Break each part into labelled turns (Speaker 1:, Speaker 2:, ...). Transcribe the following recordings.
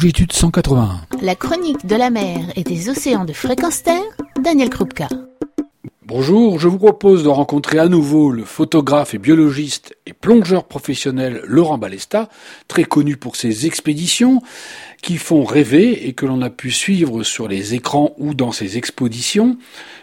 Speaker 1: longitude 181.
Speaker 2: La chronique de la mer et des océans de fréquence terre, Daniel Krupka.
Speaker 1: Bonjour, je vous propose de rencontrer à nouveau le photographe et biologiste et plongeur professionnel Laurent Balesta, très connu pour ses expéditions qui font rêver et que l'on a pu suivre sur les écrans ou dans ses expositions.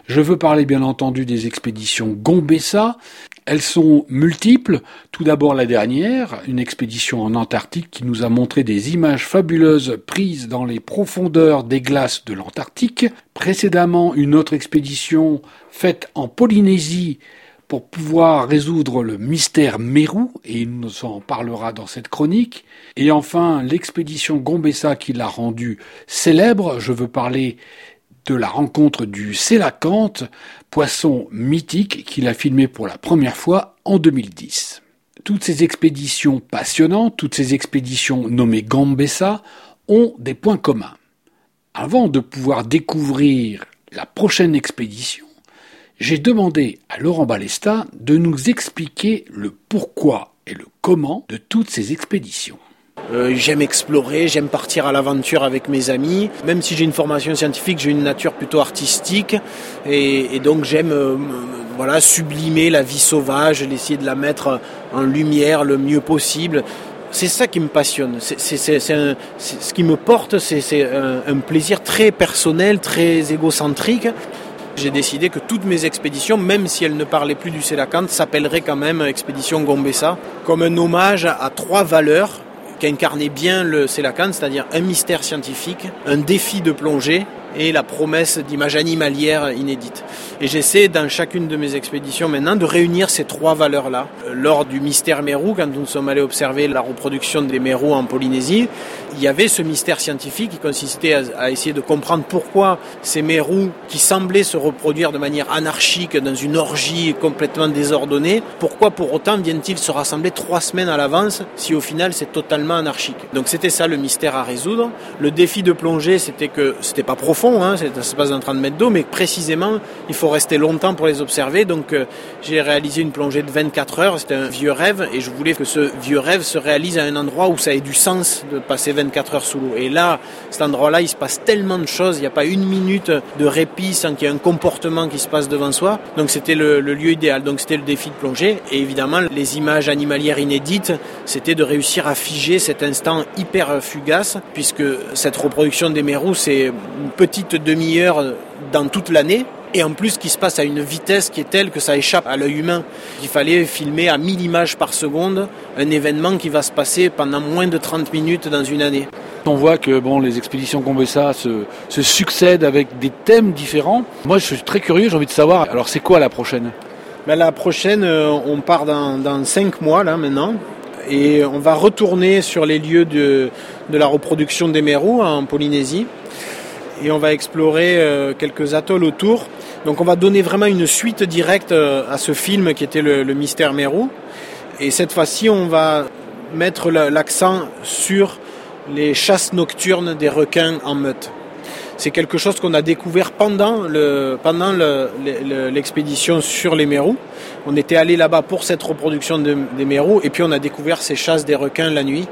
Speaker 1: Je veux parler bien entendu des expéditions Gombessa. Elles sont multiples. Tout d'abord la dernière, une expédition en Antarctique qui nous a montré des images fabuleuses prises dans les profondeurs des glaces de l'Antarctique. Précédemment, une autre expédition faite en Polynésie pour pouvoir résoudre le mystère Mérou, et il nous en parlera dans cette chronique. Et enfin, l'expédition Gombessa qui l'a rendue célèbre. Je veux parler de la rencontre du sélacanthe, poisson mythique qu'il a filmé pour la première fois en 2010. Toutes ces expéditions passionnantes, toutes ces expéditions nommées Gambessa, ont des points communs. Avant de pouvoir découvrir la prochaine expédition, j'ai demandé à Laurent Balesta de nous expliquer le pourquoi et le comment de toutes ces expéditions.
Speaker 3: Euh, j'aime explorer, j'aime partir à l'aventure avec mes amis. Même si j'ai une formation scientifique, j'ai une nature plutôt artistique. Et, donc j'aime euh, voilà, sublimer la vie sauvage, essayer de la mettre en lumière le mieux possible. C'est ça qui me passionne. C'est, ce qui me porte, c'est, un, un plaisir très personnel, très égocentrique. J'ai décidé que toutes mes expéditions, même si elles ne parlaient plus du Sélacanthe, s'appelleraient quand même Expédition Gombessa, comme un hommage à trois valeurs qui incarnait bien le Célacan, c'est-à-dire un mystère scientifique, un défi de plongée et la promesse d'images animalières inédites. Et j'essaie dans chacune de mes expéditions maintenant de réunir ces trois valeurs-là. Lors du mystère Mérou, quand nous sommes allés observer la reproduction des mérous en Polynésie, il y avait ce mystère scientifique qui consistait à, essayer de comprendre pourquoi ces mérous qui semblaient se reproduire de manière anarchique dans une orgie complètement désordonnée, pourquoi pour autant viennent-ils se rassembler trois semaines à l'avance si au final c'est totalement anarchique? Donc c'était ça le mystère à résoudre. Le défi de plongée, c'était que c'était pas profond, hein, ça se passe dans 30 mètres d'eau, mais précisément il faut rester longtemps pour les observer. Donc euh, j'ai réalisé une plongée de 24 heures, c'était un vieux rêve et je voulais que ce vieux rêve se réalise à un endroit où ça ait du sens de passer 24 heures sous l'eau. Et là, cet endroit-là, il se passe tellement de choses, il n'y a pas une minute de répit sans qu'il y ait un comportement qui se passe devant soi. Donc c'était le, lieu idéal, donc c'était le défi de plongée. Et évidemment, les images animalières inédites, c'était de réussir à figer cet instant hyper fugace, puisque cette reproduction des mérous, c'est une demi-heure dans toute l'année, et en plus qui se passe à une vitesse qui est telle que ça échappe à l'œil humain. Il fallait filmer à 1000 images par seconde un événement qui va se passer pendant moins de 30 minutes dans une année.
Speaker 1: On voit que bon, les expéditions Gombessa se, se succèdent avec des thèmes différents. Moi, je suis très curieux, j'ai envie de savoir, alors c'est quoi la prochaine?
Speaker 3: Ben, La prochaine, euh, on part dans, dans 5 mois là maintenant et on va retourner sur les lieux de, de la reproduction des mérous en Polynésie et on va explorer euh, quelques atolls autour. Donc on va donner vraiment une suite directe euh, à ce film qui était le, Mystère Mérou. Et cette fois-ci, on va mettre l'accent sur les chasses nocturnes des requins en meute. C'est quelque chose qu'on a découvert pendant le pendant l'expédition sur les mérous. On était allé là-bas pour cette reproduction des mérous et puis on a découvert ces chasses des requins la nuit.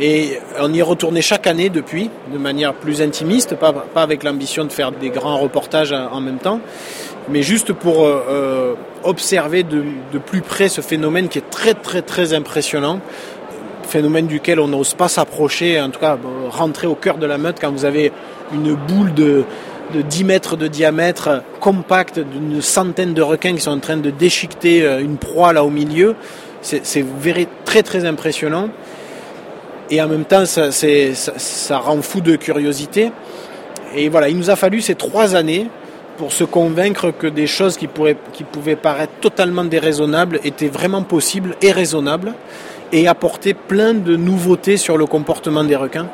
Speaker 3: Et on y est retourné chaque année depuis, de manière plus intimiste, pas, pas avec l'ambition de faire des grands reportages en même temps, mais juste pour euh, euh, observer de, de, plus près ce phénomène qui est très très très impressionnant, phénomène duquel on n'ose pas s'approcher, en tout cas rentrer au cœur de la meute quand vous avez une boule de, de 10 mètres de diamètre compacte d'une centaine de requins qui sont en train de déchiqueter euh, une proie là au milieu. C'est très très impressionnant et en même temps ça, ça, rend fou de curiosité. Et voilà, il nous a fallu ces trois années pour se convaincre que des choses qui, qui pouvaient paraître totalement déraisonnables étaient vraiment possibles et raisonnables et apporter plein de nouveautés sur le comportement des requins.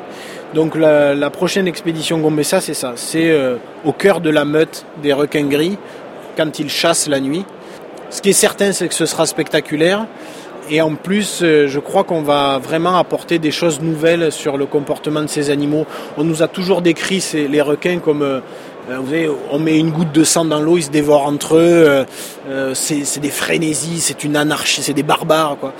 Speaker 3: Donc la, prochaine expédition Gombessa, c'est ça, c'est euh, au cœur de la meute des requins gris quand ils chassent la nuit. Ce qui est certain, c'est que ce sera spectaculaire. Et en plus, euh, je crois qu'on va vraiment apporter des choses nouvelles sur le comportement de ces animaux. On nous a toujours décrit les requins comme euh, euh, vous savez, on met une goutte de sang dans l'eau, ils se dévorent entre eux. c'est des frénésies, c'est une anarchie, c'est des barbares. Quoi.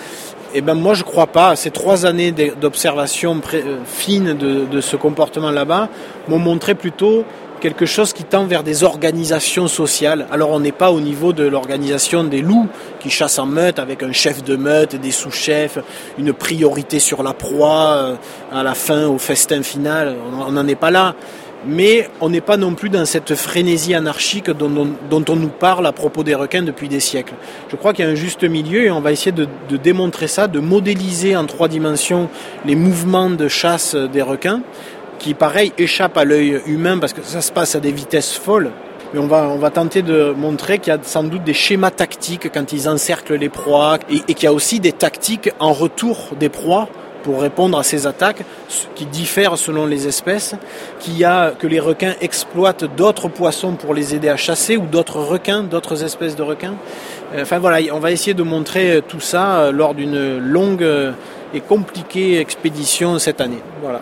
Speaker 3: Eh ben moi je crois pas. Ces trois années d'observation fine de ce comportement là-bas m'ont montré plutôt quelque chose qui tend vers des organisations sociales. Alors on n'est pas au niveau de l'organisation des loups qui chassent en meute avec un chef de meute, des sous-chefs, une priorité sur la proie euh, à la fin, au festin final. On n'en est pas là. Mais on n'est pas non plus dans cette frénésie anarchique dont, on nous parle à propos des requins depuis des siècles. Je crois qu'il y a un juste milieu et on va essayer de, de démontrer ça, de modéliser en trois dimensions les mouvements de chasse des requins qui, pareil, échappe à l'œil humain parce que ça se passe à des vitesses folles. Mais on va, on va tenter de montrer qu'il y a sans doute des schémas tactiques quand ils encerclent les proies et, qu'il y a aussi des tactiques en retour des proies pour répondre à ces attaques qui diffèrent selon les espèces, qu'il a que les requins exploitent d'autres poissons pour les aider à chasser ou d'autres requins, d'autres espèces de requins. Enfin voilà, on va essayer de montrer tout ça euh, lors d'une longue et compliquée expédition cette année. Voilà.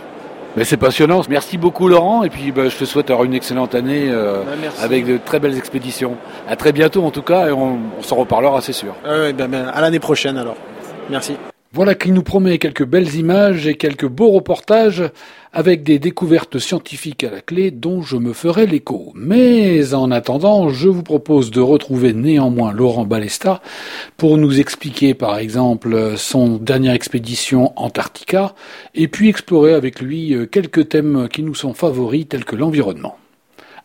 Speaker 1: Mais c'est passionnant. Merci beaucoup Laurent et puis bah, je te souhaite avoir une excellente année euh, bah, avec de très belles expéditions. À très bientôt en tout cas et on, s'en reparlera c'est sûr.
Speaker 3: Ben, ben, à l'année prochaine alors. Merci.
Speaker 1: Voilà qui nous promet quelques belles images et quelques beaux reportages avec des découvertes scientifiques à la clé dont je me ferai l'écho. Mais en attendant, je vous propose de retrouver néanmoins Laurent Balesta pour nous expliquer par exemple son dernière expédition Antarctica et puis explorer avec lui euh, quelques thèmes qui nous sont favoris tels que l'environnement.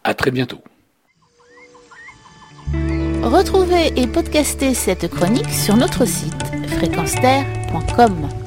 Speaker 1: À très bientôt.
Speaker 2: Retrouvez et podcastez cette chronique sur notre site fréquence-terre.com.